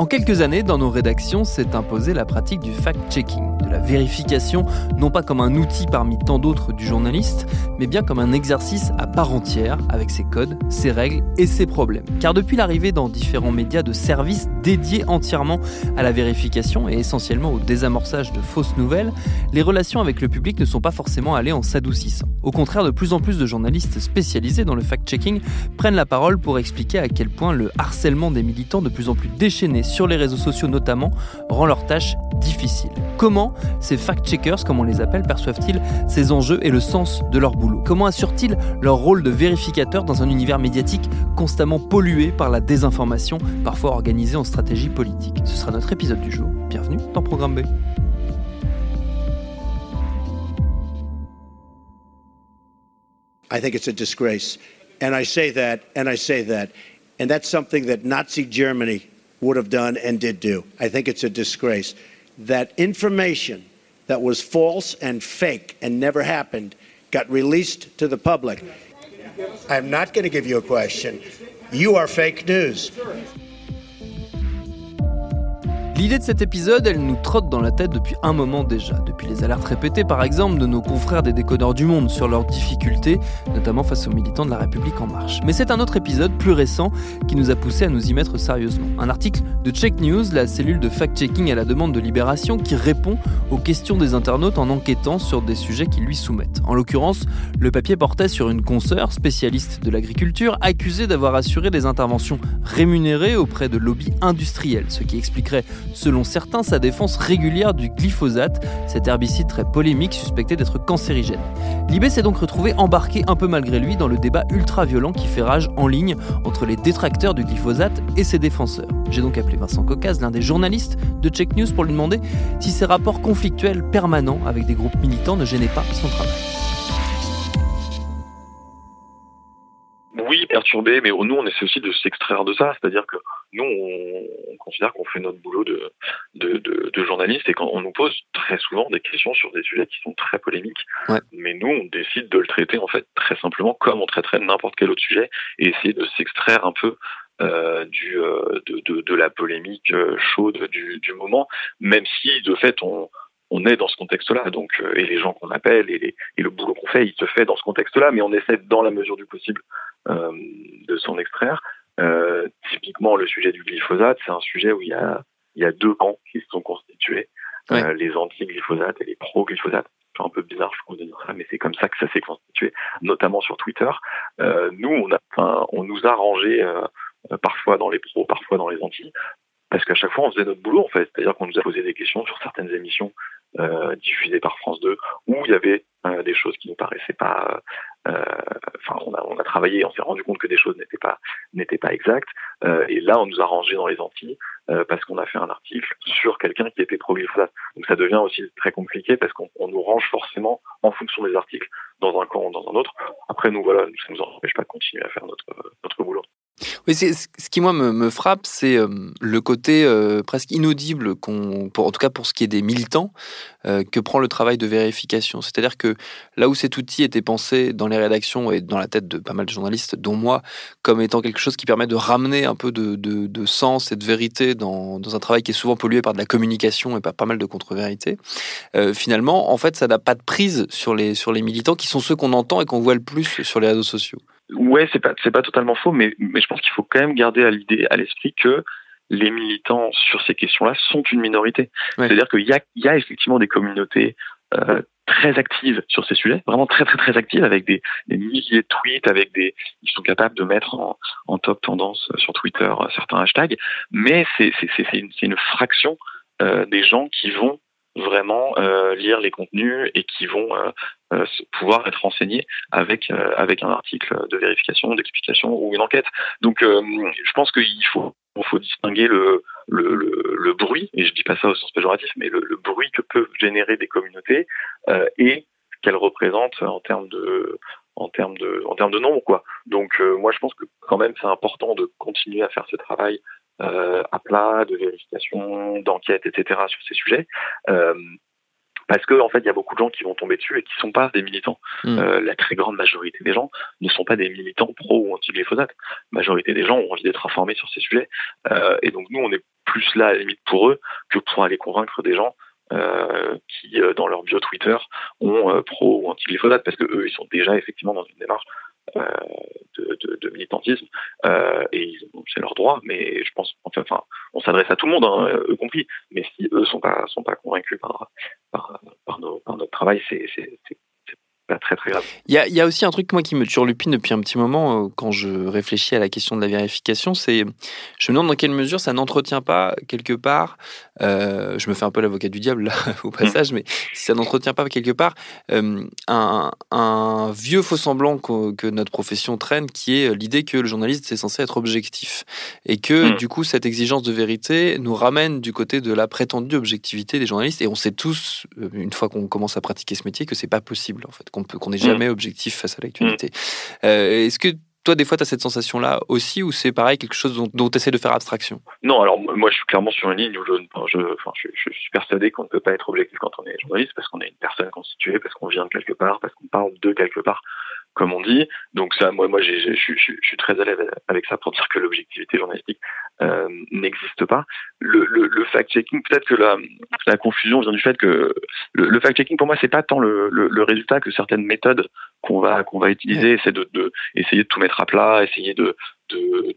En quelques années, dans nos rédactions, s'est imposée la pratique du fact-checking, de la vérification, non pas comme un outil parmi tant d'autres du journaliste, mais bien comme un exercice à part entière, avec ses codes, ses règles et ses problèmes. Car depuis l'arrivée dans différents médias de services dédiés entièrement à la vérification et essentiellement au désamorçage de fausses nouvelles, les relations avec le public ne sont pas forcément allées en s'adoucissant. Au contraire, de plus en plus de journalistes spécialisés dans le fact-checking prennent la parole pour expliquer à quel point le harcèlement des militants de plus en plus déchaînés sur les réseaux sociaux notamment, rend leur tâche difficile. Comment ces fact-checkers, comme on les appelle, perçoivent-ils ces enjeux et le sens de leur boulot? Comment assurent-ils leur rôle de vérificateur dans un univers médiatique constamment pollué par la désinformation, parfois organisée en stratégie politique? Ce sera notre épisode du jour. Bienvenue dans Programme B. And that's something that Nazi Germany would have done and did do. I think it's a disgrace that information that was false and fake and never happened got released to the public. I'm not going to give you a question. You are fake news. L'idée de cet épisode, elle nous trotte dans la tête depuis un moment déjà, depuis les alertes répétées par exemple de nos confrères des décodeurs du monde sur leurs difficultés, notamment face aux militants de la République en marche. Mais c'est un autre épisode plus récent qui nous a poussé à nous y mettre sérieusement. Un article de Check News, la cellule de fact-checking à la demande de Libération, qui répond aux questions des internautes en enquêtant sur des sujets qui lui soumettent. En l'occurrence, le papier portait sur une consoeur spécialiste de l'agriculture accusée d'avoir assuré des interventions rémunérées auprès de lobbies industriels, ce qui expliquerait selon certains, sa défense régulière du glyphosate, cet herbicide très polémique suspecté d'être cancérigène. Libé s'est donc retrouvé embarqué un peu malgré lui dans le débat ultra-violent qui fait rage en ligne entre les détracteurs du glyphosate et ses défenseurs. J'ai donc appelé Vincent Cocaz, l'un des journalistes de Check News, pour lui demander si ces rapports conflictuels permanents avec des groupes militants ne gênaient pas son travail. Oui, perturbé, mais nous, on essaie aussi de s'extraire de ça. C'est-à-dire que nous, on, considère qu'on fait notre boulot de, de, de, journaliste et qu'on nous pose très souvent des questions sur des sujets qui sont très polémiques. Mais nous, on décide de le traiter, en fait, très simplement comme on traiterait n'importe quel autre sujet et essayer de s'extraire un peu euh, du, euh, de, de, de, la polémique euh, chaude du, du moment, même si, de fait, on on est dans ce contexte-là, donc et les gens qu'on appelle et, et, le boulot qu'on fait, il se fait dans ce contexte-là, mais on essaie dans la mesure du possible de s'en extraire. Euh, typiquement, le sujet du glyphosate, c'est un sujet où il y a il y a deux camps qui se sont constitués, euh, les anti-glyphosate et les pro-glyphosate. C'est un peu bizarre, je trouve, de dire ça, mais c'est comme ça que ça s'est constitué, notamment sur Twitter. Euh, nous, on a, on nous a rangé parfois dans les pros, parfois dans les anti, parce qu'à chaque fois on faisait notre boulot en fait, c'est-à-dire qu'on nous a posé des questions sur certaines émissions euh, diffusées par France 2 où il y avait euh, des choses qui nous paraissaient pas, euh, enfin on a, on a travaillé, on s'est rendu compte que des choses n'étaient pas exactes euh, et là on nous a rangé dans les Antilles euh, parce qu'on a fait un article sur quelqu'un qui était pro glyphosate. Donc ça devient aussi très compliqué parce qu'on nous range forcément en fonction des articles dans un camp ou dans un autre. Après nous voilà, ça nous empêche pas de continuer à faire notre boulot. Oui, ce qui moi me, frappe, c'est euh, le côté euh, presque inaudible, en tout cas pour ce qui est des militants, euh, que prend le travail de vérification. C'est-à-dire que là où cet outil était pensé dans les rédactions et dans la tête de pas mal de journalistes, dont moi, comme étant quelque chose qui permet de ramener un peu de, sens et de vérité dans, dans, un travail qui est souvent pollué par de la communication et par pas mal de contre-vérités, finalement, en fait, ça n'a pas de prise sur les, sur les militants qui sont ceux qu'on entend et qu'on voit le plus sur les réseaux sociaux. Ouais, c'est pas c'est pas totalement faux, mais mais je pense qu'il faut quand même garder à l'idée, à l'esprit que les militants sur ces questions-là sont une minorité. C'est-à-dire qu'il y a il y a effectivement des communautés euh, très active sur ces sujets, vraiment très très très active avec des, milliers de tweets, avec des, ils sont capables de mettre en, top tendance sur Twitter certains hashtags, mais c'est une, une fraction des gens qui vont vraiment euh, lire les contenus et qui vont euh, euh, pouvoir être renseignés avec avec un article de vérification, d'explication ou une enquête. Donc, je pense qu'il faut faut distinguer le, le, le, bruit, et je dis pas ça au sens péjoratif, mais le, bruit que peuvent générer des communautés et ce qu'elles représentent en termes de en termes de en termes de nombre quoi. Donc moi je pense que quand même c'est important de continuer à faire ce travail euh, à plat, de vérification, d'enquête, etc. sur ces sujets. Euh, parce que en fait, il y a beaucoup de gens qui vont tomber dessus et qui sont pas des militants. Hmm. Euh, la très grande majorité des gens ne sont pas des militants pro ou anti-glyphosate. La majorité des gens ont envie d'être informés sur ces sujets. Euh, et donc nous, on est plus là à la limite pour eux que pour aller convaincre des gens euh, qui, dans leur bio Twitter, ont pro ou anti-glyphosate, parce que eux, ils sont déjà effectivement dans une démarche euh, de, de, militantisme euh, et c'est leur droit mais je pense enfin, enfin on s'adresse à tout le monde hein, eux compris mais si eux sont pas sont pas convaincus par par, par, nos, par notre travail c'est très très grave. Il y a, y a, aussi un truc moi qui me turlupine depuis un petit moment euh, quand je réfléchis à la question de la vérification, c'est je me demande dans quelle mesure ça n'entretient pas quelque part, euh, je me fais un peu l'avocat du diable là au passage, mais si ça n'entretient pas quelque part euh, un, un, vieux faux semblant que, que, notre profession traîne, qui est l'idée que le journaliste c'est censé être objectif et que hmm. du coup cette exigence de vérité nous ramène du côté de la prétendue objectivité des journalistes et on sait tous une fois qu'on commence à pratiquer ce métier que c'est pas possible en fait qu'on n'est mm. jamais objectif face à l'actualité. Mm. Euh, est-ce que toi, des fois, tu as cette sensation-là aussi, ou c'est pareil, quelque chose dont, tu essaies de faire abstraction? Non, alors moi, je suis clairement sur une ligne où je, je, je, je suis persuadé qu'on ne peut pas être objectif quand on est journaliste, parce qu'on est une personne constituée, parce qu'on vient de quelque part, parce qu'on parle de quelque part comme on dit. Donc ça, moi, moi, je suis très à l'aise avec ça pour dire que l'objectivité journalistique euh, n'existe pas. Le, le, fact-checking, peut-être que la, la, confusion vient du fait que le, fact-checking, pour moi, c'est pas tant le, le, résultat que certaines méthodes qu'on va qu'on va utiliser, c'est de, de, essayer de tout mettre à plat, essayer de, de,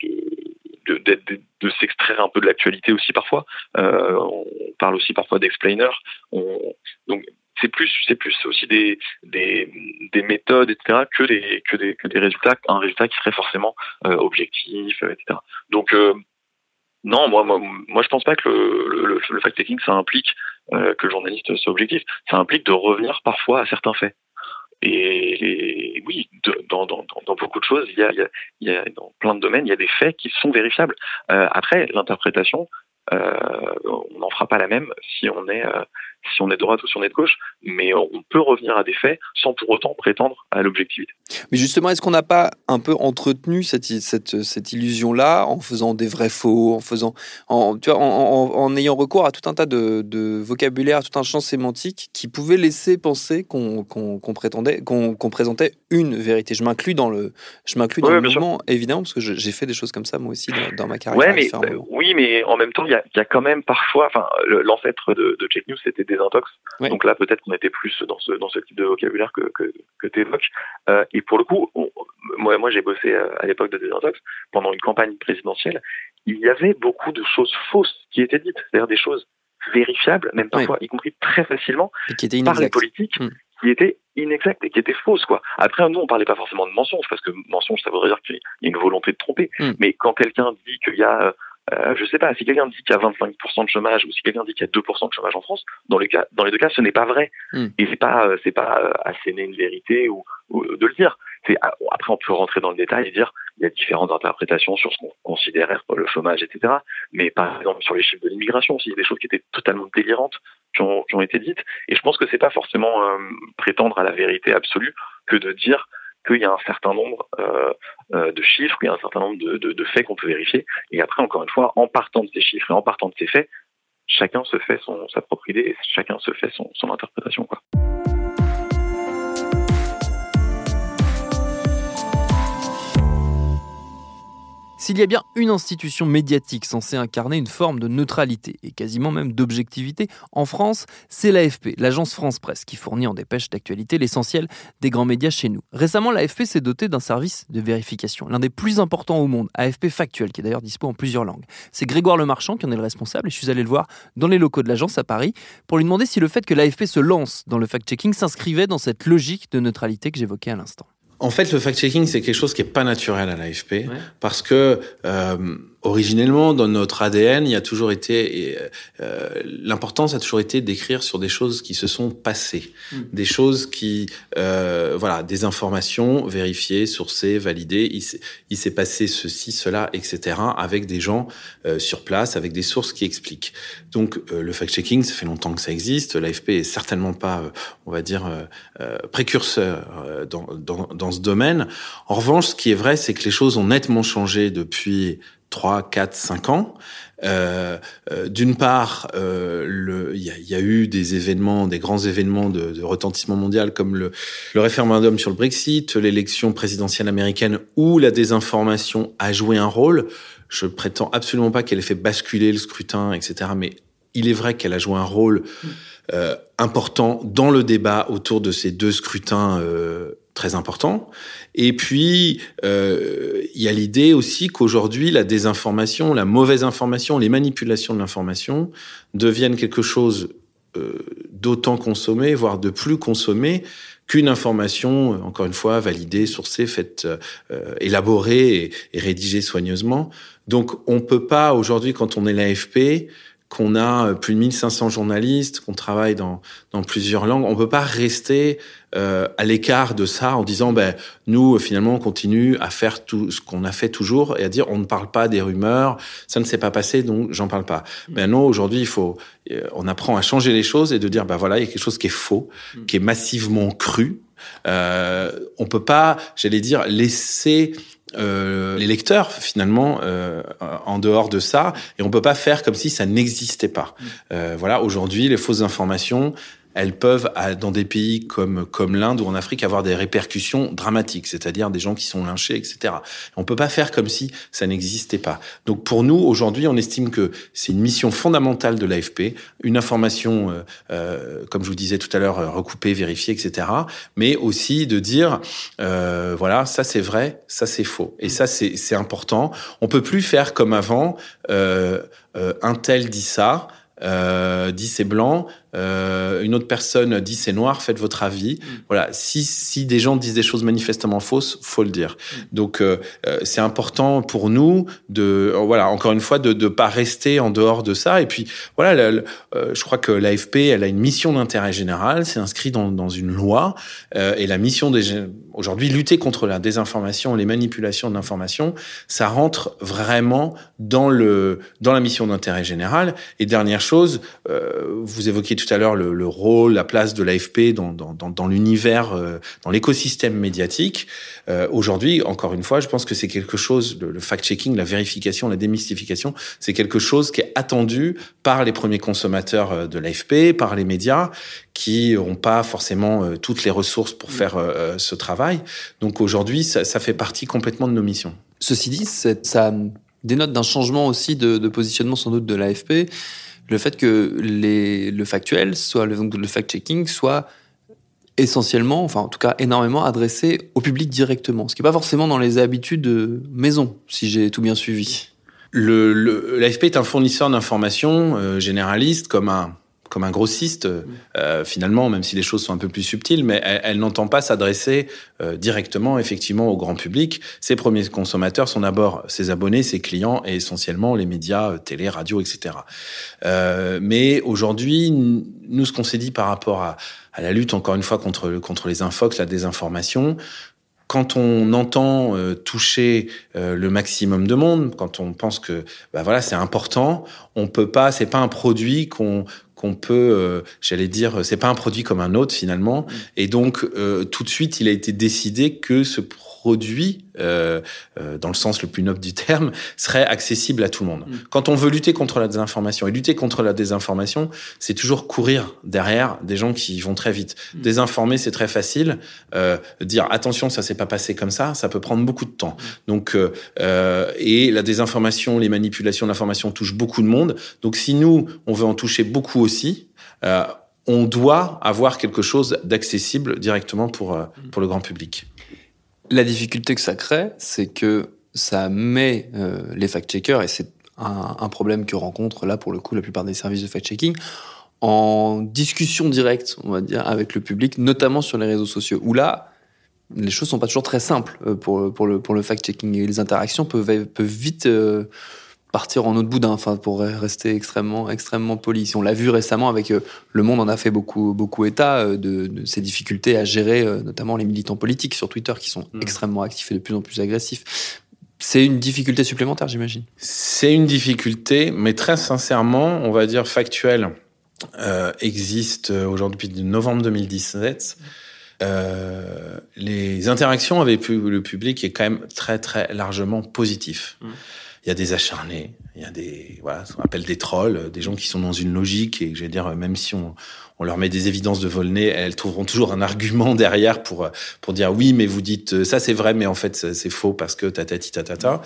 de de, de, s'extraire un peu de l'actualité aussi parfois. Euh, on parle aussi parfois d'explainer. Donc c'est plus c'est plus aussi des, des, des méthodes etc que des que des que des résultats un résultat qui serait forcément euh, objectif etc donc euh, non moi, moi moi je pense pas que le, le, fact-checking ça implique euh, que le journaliste soit objectif. Ça implique de revenir parfois à certains faits. Et, oui, dans, dans, dans, beaucoup de choses, il y, a, il, y a, dans plein de domaines, il y a des faits qui sont vérifiables. Euh, après, l'interprétation, euh, on n'en fera pas la même si on est euh, si on est de droite ou si on est de gauche, mais on peut revenir à des faits sans pour autant prétendre à l'objectivité. Mais justement, est-ce qu'on n'a pas un peu entretenu cette, cette, cette illusion-là en faisant des vrais faux, en faisant, en, tu vois, en, en, ayant recours à tout un tas de, de, vocabulaire, à tout un champ sémantique qui pouvait laisser penser qu'on prétendait, qu'on présentait une vérité? Je m'inclus dans le, je m'inclus dans le mouvement, évidemment, parce que j'ai fait des choses comme ça moi aussi dans, ma carrière. Ouais, mais, oui, mais en même temps, il y a, y a, quand même parfois, enfin, l'ancêtre de, de Check News, c'était désintox. Donc là, peut-être qu'on était plus dans ce, dans ce type de vocabulaire que, que, que tu évoques. Euh, et pour le coup, moi, moi j'ai bossé euh, à l'époque de désintox pendant une campagne présidentielle. Il y avait beaucoup de choses fausses qui étaient dites, c'est-à-dire des choses vérifiables, même parfois, y compris très facilement, par les politiques, hmm. qui étaient inexactes et qui étaient fausses. Quoi. Après, nous, on parlait pas forcément de mensonges, parce que mensonge, ça voudrait dire qu'il y a une volonté de tromper. Hmm. Mais quand quelqu'un dit qu'il y a euh, euh, je sais pas, si quelqu'un dit qu'il y a 25% de chômage ou si quelqu'un dit qu'il y a 2% de chômage en France, dans les cas, dans les deux cas, ce n'est pas vrai. Hmm. Et c'est pas, euh, c'est pas euh, asséner une vérité ou, de le dire. C'est ah, après on peut rentrer dans le détail et dire il y a différentes interprétations sur ce qu'on considère être le chômage, etc. Mais par exemple sur les chiffres de l'immigration, aussi, il y a des choses qui étaient totalement délirantes qui ont, qui ont été dites. Et je pense que c'est pas forcément euh, prétendre à la vérité absolue que de dire qu'il y a un certain nombre euh, euh, de chiffres, qu'il y a un certain nombre de, faits qu'on peut vérifier. Et après, encore une fois, en partant de ces chiffres et en partant de ces faits, chacun se fait son, sa propre idée et chacun se fait son, son interprétation. Quoi. S'il y a bien une institution médiatique censée incarner une forme de neutralité et quasiment même d'objectivité en France, c'est l'AFP, l'agence France Presse, qui fournit en dépêche d'actualité l'essentiel des grands médias chez nous. Récemment, l'AFP s'est doté d'un service de vérification, l'un des plus importants au monde, AFP Factuel, qui est d'ailleurs dispo en plusieurs langues. C'est Grégoire Lemarchand qui en est le responsable et je suis allé le voir dans les locaux de l'agence à Paris pour lui demander si le fait que l'AFP se lance dans le fact-checking s'inscrivait dans cette logique de neutralité que j'évoquais à l'instant. En fait, le fact-checking, c'est quelque chose qui est pas naturel à l'AFP parce que euh, originellement, dans notre ADN, il y a toujours été euh, l'importance a toujours été d'écrire sur des choses qui se sont passées, hmm. des choses qui, euh, voilà, des informations vérifiées, sourcées, validées. Il s'est passé ceci, cela, etc. Avec des gens euh, sur place, avec des sources qui expliquent. Donc, euh, le fact-checking, ça fait longtemps que ça existe. L'AFP est certainement pas, euh, on va dire, précurseur dans, dans, dans ce domaine. En revanche, ce qui est vrai, c'est que les choses ont nettement changé depuis 3, 4, 5 ans. Euh, euh, D'une part, euh, il y, y, a eu des événements, des grands événements de, de retentissement mondial comme le, le, référendum sur le Brexit, l'élection présidentielle américaine où la désinformation a joué un rôle. Je prétends absolument pas qu'elle ait fait basculer le scrutin, etc. Mais il est vrai qu'elle a joué un rôle euh, important dans le débat autour de ces deux scrutins euh, très important. Et puis, euh, il y a l'idée aussi qu'aujourd'hui, la désinformation, la mauvaise information, les manipulations de l'information deviennent quelque chose euh, d'autant consommé, voire de plus consommé qu'une information, encore une fois, validée, sourcée, faite, euh, élaborée et, et, rédigée soigneusement. Donc, on peut pas aujourd'hui, quand on est l'AFP, qu'on a euh, plus de 1500 journalistes, qu'on travaille dans, dans plusieurs langues, on peut pas rester euh, à l'écart de ça en disant ben nous finalement on continue à faire tout ce qu'on a fait toujours et à dire on ne parle pas des rumeurs, ça ne s'est pas passé donc j'en parle pas. Mm. Mais non, aujourd'hui il faut euh, on apprend à changer les choses et de dire ben voilà il y a quelque chose qui est faux, mm. qui est massivement cru. Euh, on peut pas, j'allais dire, laisser euh, les lecteurs finalement euh, en dehors de ça et on peut pas faire comme si ça n'existait pas. Mm. Euh, voilà, aujourd'hui les fausses informations, elles peuvent, dans des pays comme, comme l'Inde ou en Afrique, avoir des répercussions dramatiques, c'est-à-dire des gens qui sont lynchés, etc. On peut pas faire comme si ça n'existait pas. Donc pour nous, aujourd'hui, on estime que c'est une mission fondamentale de l'AFP, une information, euh, euh, comme je vous disais tout à l'heure, euh, recoupée, vérifiée, etc. Mais aussi de dire, euh, voilà, ça c'est vrai, ça c'est faux. Et ça c'est important. On peut plus faire comme avant, euh, un tel dit ça, euh, dit c'est blanc, euh, une autre personne dit c'est noir, faites votre avis. Mm. Voilà, si, si des gens disent des choses manifestement fausses, faut le dire. Mm. Donc euh, euh, c'est important pour nous de, voilà, encore une fois, de ne pas rester en dehors de ça. Et puis voilà, je crois que l'AFP, elle a une mission d'intérêt général, c'est inscrit dans, dans une loi, et la mission des aujourd'hui lutter contre la désinformation, les manipulations de l'information, ça rentre vraiment dans le dans la mission d'intérêt général. Et dernière chose, vous évoquiez tout à l'heure le, le, rôle, la place de l'AFP dans, l'univers, euh, dans l'écosystème médiatique. Euh, Aujourd'hui, encore une fois, je pense que c'est quelque chose, le, fact-checking, la vérification, la démystification, c'est quelque chose qui est attendu par les premiers consommateurs euh, de l'AFP, par les médias, qui n'ont pas forcément toutes les ressources pour faire ce travail. Donc aujourd'hui, ça, fait partie complètement de nos missions. Ceci dit, ça dénote d'un changement aussi de positionnement sans doute de l'AFP le fait que le factuel, soit le, le fact-checking, soit essentiellement, enfin en tout cas énormément adressé au public directement, ce qui n'est pas forcément dans les habitudes de maison, si j'ai tout bien suivi. Le, l'AFP est un fournisseur d'informations euh, généraliste, comme un comme un grossiste, euh, finalement, même si les choses sont un peu plus subtiles, mais elle, n'entend pas s'adresser euh, directement, effectivement, au grand public. Ses premiers consommateurs sont d'abord ses abonnés, ses clients et essentiellement les médias, euh, télé, radio, etc. Euh, mais aujourd'hui, nous, ce qu'on s'est dit par rapport à, à, la lutte, encore une fois, contre, contre les infox, la désinformation, quand on entend euh, toucher euh, le maximum de monde, quand on pense que bah voilà c'est important, on peut pas, c'est pas un produit qu'on qu'on peut, euh, j'allais dire, c'est pas un produit comme un autre finalement. Et donc, tout de suite, il a été décidé que ce produit, euh, euh, dans le sens le plus noble du terme, serait accessible à tout le monde. Mm. Quand on veut lutter contre la désinformation, et lutter contre la désinformation, c'est toujours courir derrière des gens qui vont très vite. Mm. Désinformer, c'est très facile. Euh, dire attention, ça s'est pas passé comme ça, ça peut prendre beaucoup de temps. Mm. Donc, euh, et la désinformation, les manipulations d'information touchent beaucoup de monde. Donc, si nous, on veut en toucher beaucoup aussi, euh, on doit avoir quelque chose d'accessible directement pour, euh, pour le grand public. La difficulté que ça crée, c'est que ça met euh, les fact-checkers, et c'est un, problème que rencontrent là pour le coup la plupart des services de fact-checking, en discussion directe, on va dire, avec le public, notamment sur les réseaux sociaux, où là, les choses sont pas toujours très simples pour, pour le, pour le fact-checking et les interactions peuvent, peuvent vite partir en autre boudin, enfin pour rester extrêmement extrêmement poli. On l'a vu récemment avec euh, Le Monde, en a fait beaucoup beaucoup état euh, de, de ces difficultés à gérer, euh, notamment les militants politiques sur Twitter qui sont mm. extrêmement actifs et de plus en plus agressifs. C'est une difficulté supplémentaire, j'imagine. C'est une difficulté, mais très sincèrement, on va dire factuelle, euh, existe aujourd'hui depuis novembre 2017. Euh, les interactions avec le public est quand même très très largement positif. Mm il y a des acharnés, il y a des voilà, ce qu'on appelle des trolls, des gens qui sont dans une logique et je vais dire même si on, on leur met des évidences de vol-nez, elles trouveront toujours un argument derrière pour pour dire oui, mais vous dites ça c'est vrai, mais en fait c'est faux parce que tatati tatata.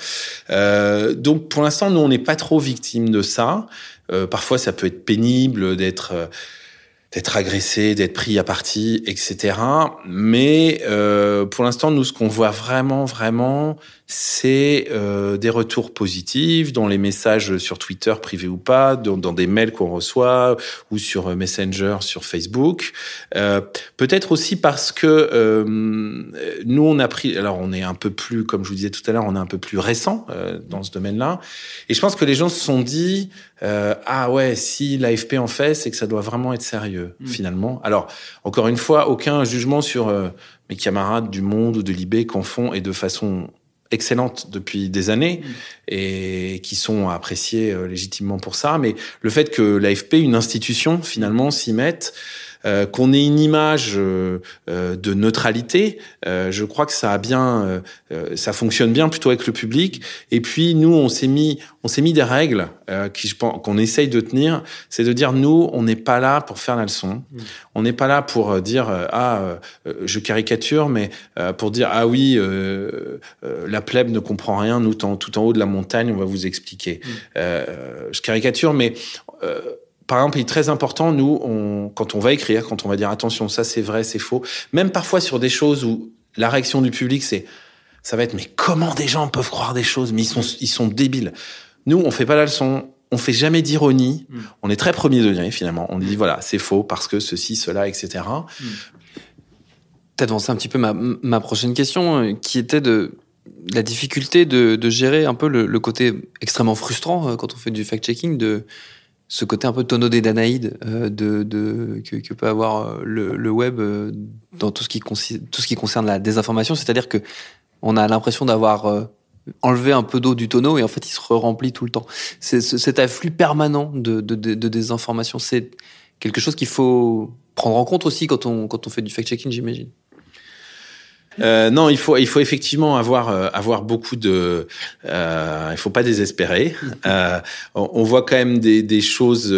Euh, donc pour l'instant nous on n'est pas trop victimes de ça. Euh, parfois ça peut être pénible d'être d'être agressé, d'être pris à partie, etc. Mais euh, pour l'instant, nous, ce qu'on voit vraiment, vraiment, c'est euh, des retours positifs dans les messages sur Twitter, privés ou pas, dans, dans des mails qu'on reçoit, ou sur euh, Messenger, sur Facebook. Euh, Peut-être aussi parce que euh, nous, on a pris... Alors, on est un peu plus, comme je vous disais tout à l'heure, on est un peu plus récent euh, dans ce domaine-là. Et je pense que les gens se sont dit, ah ouais, si l'AFP en fait, c'est que ça doit vraiment être sérieux. Mm. finalement. Alors, encore une fois, aucun jugement sur euh, mes camarades du Monde ou de l'IB qu'en font et de façon excellente depuis des années mm. et qui sont appréciés euh, légitimement pour ça. Mais le fait que l'AFP, une institution, finalement, s'y mette, euh, qu'on ait une image euh, euh, de neutralité, je crois que ça a bien, ça fonctionne bien plutôt avec le public. Et puis nous, on s'est mis, on s'est mis des règles qui, je pense, qu'on essaye de tenir. C'est de dire nous, on n'est pas là pour faire la leçon. Mmh. On n'est pas là pour dire ah, je caricature, mais pour dire ah oui, la plèbe ne comprend rien. Nous, tout en haut de la montagne, on va vous expliquer. Mmh. je caricature, mais par exemple, il est très important, nous, on, quand on va écrire, quand on va dire attention, ça c'est vrai, c'est faux, même parfois sur des choses où la réaction du public, c'est, ça va être, mais comment des gens peuvent croire des choses, mais ils sont, ils sont débiles. Nous, on fait pas la leçon, on fait jamais d'ironie, mm. on est très premier degré finalement. On dit voilà, c'est faux parce que ceci, cela, etc. Mm. T'as avancé un petit peu ma, ma prochaine question, euh, qui était de la difficulté de, de gérer un peu le, le, côté extrêmement frustrant euh, quand on fait du fact-checking, de ce côté un peu tonneau des Danaïdes euh, de, de, que, que, peut avoir euh, le, le web euh, dans tout ce, qui tout ce qui concerne la désinformation. C'est-à-dire que on a l'impression d'avoir enlevé un peu d'eau du tonneau et en fait il se remplit tout le temps. C'est cet afflux permanent de, de, de désinformation. C'est quelque chose qu'il faut prendre en compte aussi quand on, quand on fait du fact-checking, j'imagine. Euh, non, il faut il faut effectivement avoir euh, avoir beaucoup de. Euh, il faut pas désespérer. Euh, on, voit quand même des, des choses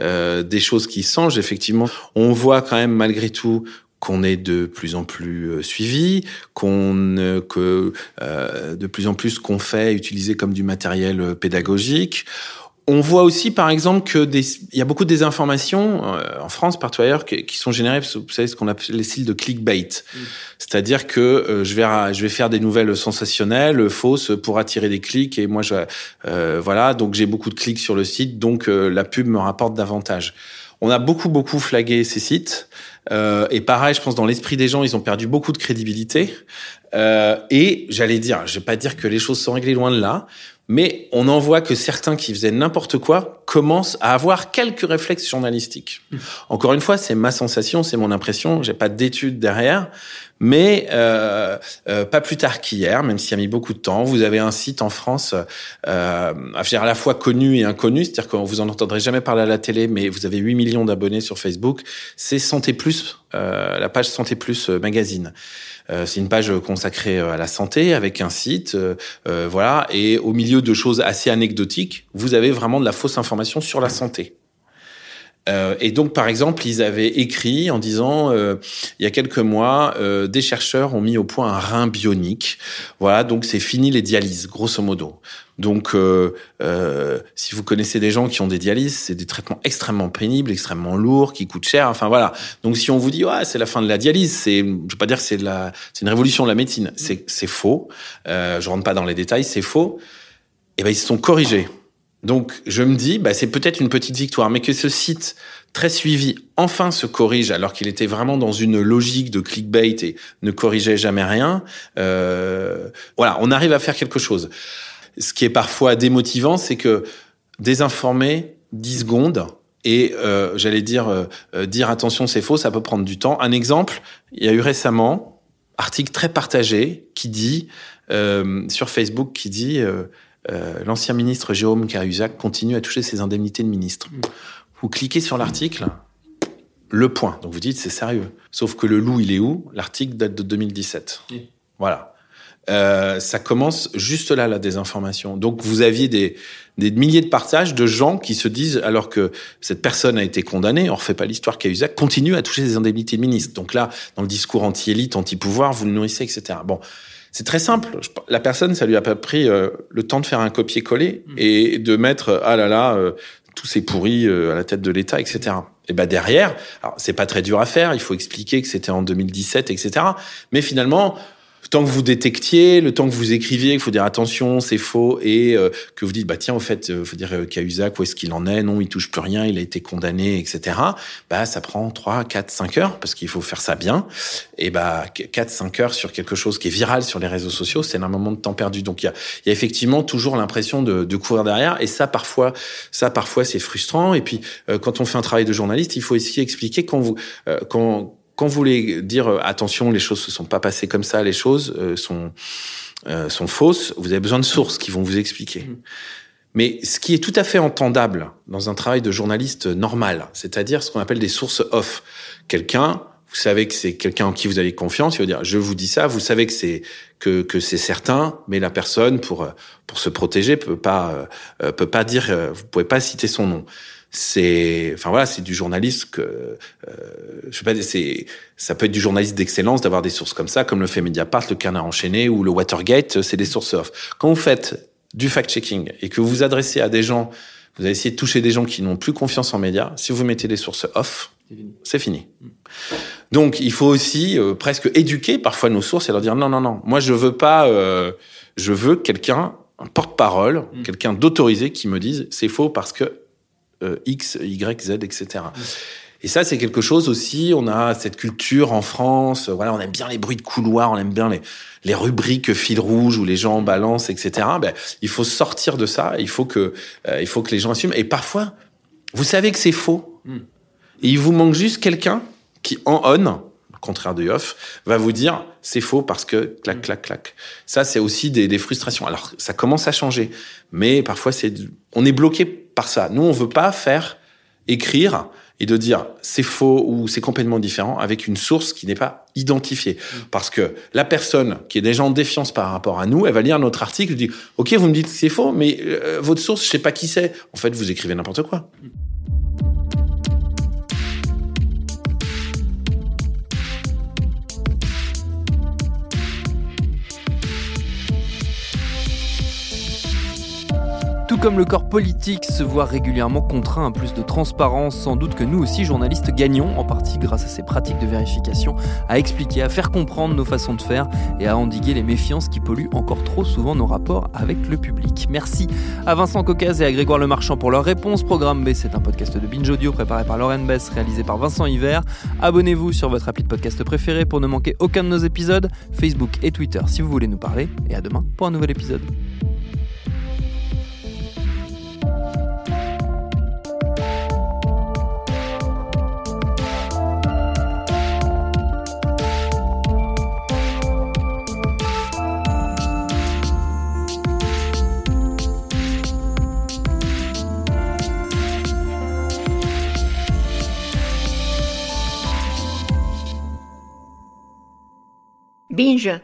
euh, des choses qui changent. Effectivement, on voit quand même malgré tout qu'on est de plus en plus suivi, qu'on que de plus en plus qu'on fait utiliser comme du matériel pédagogique. On voit aussi, par exemple, que des, il y a beaucoup de désinformations euh, en France, partout ailleurs, qui, qui, sont générées, vous savez, ce qu'on appelle les styles de clickbait. Mm. C'est-à-dire que euh, je vais je vais faire des nouvelles sensationnelles, fausses, pour attirer des clics. Et moi, je, euh, voilà, donc j'ai beaucoup de clics sur le site, donc euh, la pub me rapporte davantage. On a beaucoup, beaucoup flagué ces sites. et pareil, je pense dans l'esprit des gens, ils ont perdu beaucoup de crédibilité. et j'allais dire, je vais pas dire que les choses sont réglées loin de là mais on en voit que certains qui faisaient n'importe quoi commencent à avoir quelques réflexes journalistiques. Mmh. Encore une fois, c'est ma sensation, c'est mon impression, j'ai pas d'études derrière, Mais euh, euh, pas plus tard qu'hier, même s'il a mis beaucoup de temps, vous avez un site en France euh, à la fois connu et inconnu, c'est-à-dire que vous en entendrez jamais parler à la télé, mais vous avez 8 millions d'abonnés sur Facebook. C'est Santé Plus, euh, la page Santé Plus euh, magazine. Euh, c'est une page consacrée à la santé avec un site, voilà. Et au milieu de choses assez anecdotiques, vous avez vraiment de la fausse information sur la santé. Euh, et donc, par exemple, ils avaient écrit en disant, euh, il y a quelques mois, euh, des chercheurs ont mis au point un rein bionique. Voilà, donc c'est fini les dialyses, grosso modo. Donc, si vous connaissez des gens qui ont des dialyses, c'est des traitements extrêmement pénibles, extrêmement lourds, qui coûtent cher. Enfin voilà. Donc, si on vous dit, c'est la fin de la dialyse, c'est, je veux pas dire que c'est la, c'est une révolution de la médecine. C'est, faux. je rentre pas dans les détails, c'est faux. Eh ben, ils se sont corrigés. Donc je me dis, bah, c'est peut-être une petite victoire, mais que ce site très suivi enfin se corrige alors qu'il était vraiment dans une logique de clickbait et ne corrigeait jamais rien. Euh, voilà, on arrive à faire quelque chose. Ce qui est parfois démotivant, c'est que désinformer 10 secondes et euh, j'allais dire euh, dire attention c'est faux, ça peut prendre du temps. Un exemple, il y a eu récemment article très partagé qui dit sur Facebook qui dit euh, l'ancien ministre Jérôme Cahuzac continue à toucher ses indemnités de ministre. Vous cliquez sur l'article, le point. Donc vous dites c'est sérieux. Sauf que le loup, il est où? L'article date de 2017. Voilà. Euh, ça commence juste là, la désinformation. Donc vous aviez des, des milliers de partages de gens qui se disent, alors que cette personne a été condamnée, on refait pas l'histoire Cahuzac, continue à toucher ses indemnités de ministre. Donc là, dans le discours anti-élite, anti-pouvoir, vous le nourrissez, etc. Bon, c'est très simple. La personne, ça lui a pas pris euh, le temps de faire un copier-coller mmh. et de mettre ah là là euh, tous ces pourris euh, à la tête de l'État, etc. Et ben derrière, alors c'est pas très dur à faire. Il faut expliquer que c'était en 2017, etc. Mais finalement, le temps que vous détectiez, le temps que vous écriviez, qu'il faut dire attention, c'est faux, et euh, que vous dites bah tiens, au fait, euh, faut dire euh, Cahuzac, où est-ce qu'il en est? Non, il touche plus rien, il a été condamné, etc. Bah ça prend 3, 4, 5 heures parce qu'il faut faire ça bien. Et bah 4, 5 heures sur quelque chose qui est viral sur les réseaux sociaux, c'est un moment de temps perdu. Donc il y a, y a, effectivement toujours l'impression de, de, courir derrière, et ça parfois, ça parfois c'est frustrant. Et puis euh, quand on fait un travail de journaliste, il faut aussi expliquer quand vous quand quand vous voulez dire euh, attention, les choses se sont pas passées comme ça, les choses euh, sont euh, sont fausses, vous avez besoin de sources qui vont vous expliquer. Mmh. Mais ce qui est tout à fait entendable dans un travail de journaliste normal, c'est-à-dire ce qu'on appelle des sources off. Quelqu'un, vous savez que c'est quelqu'un en qui vous avez confiance, il va dire je vous dis ça, vous savez que c'est que, que c'est certain, mais la personne pour pour se protéger peut pas peut pas dire vous pouvez pas citer son nom c'est enfin voilà c'est du journaliste que euh, je sais pas c'est ça peut être du journaliste d'excellence d'avoir des sources comme ça comme le fait Mediapart le Canard enchaîné ou le Watergate c'est des sources off. Quand vous faites du fact checking et que vous vous adressez à des gens vous allez essayer de toucher des gens qui n'ont plus confiance en médias si vous mettez des sources off c'est fini. donc il faut aussi euh, presque éduquer parfois nos sources et leur dire non non non moi je veux pas euh, je veux quelqu'un un porte-parole mm. quelqu'un d'autorisé qui me dise c'est faux parce que euh, X, Y, Z, etc. Et ça, c'est quelque chose aussi. On a cette culture en France. Voilà, on aime bien les bruits de couloir, on aime bien les, les rubriques fil rouge où les gens balancent, etc. Ben, il faut sortir de ça. Il faut que, euh, il faut que les gens assument. Et parfois, vous savez que c'est faux. Hmm. Et il vous manque juste quelqu'un qui, en on, contraire de off, va vous dire c'est faux parce que clac, clac, clac. Ça, c'est aussi des, des, frustrations. Alors, ça commence à changer, mais parfois, c'est, on est bloqué par ça. Nous, on veut pas faire écrire et de dire c'est faux ou c'est complètement différent avec une source qui n'est pas identifiée. Parce que la personne qui est déjà en défiance par rapport à nous, elle va lire notre article et dit ok vous me dites c'est faux, mais euh, votre source je sais pas qui c'est. En fait vous écrivez n'importe quoi. Comme le corps politique se voit régulièrement contraint à plus de transparence, sans doute que nous aussi, journalistes, gagnons, en partie grâce à ces pratiques de vérification, à expliquer, à faire comprendre nos façons de faire et à endiguer les méfiances qui polluent encore trop souvent nos rapports avec le public. Merci à Vincent Cocaz et à Grégoire Lemarchand pour leur réponse. Programme B, c'est un podcast de Binge Audio préparé par Lauren Bess, réalisé par Vincent Hiver. Abonnez-vous sur votre appli de podcast préféré pour ne manquer aucun de nos épisodes, Facebook et Twitter si vous voulez nous parler, et à demain pour un nouvel épisode. Binge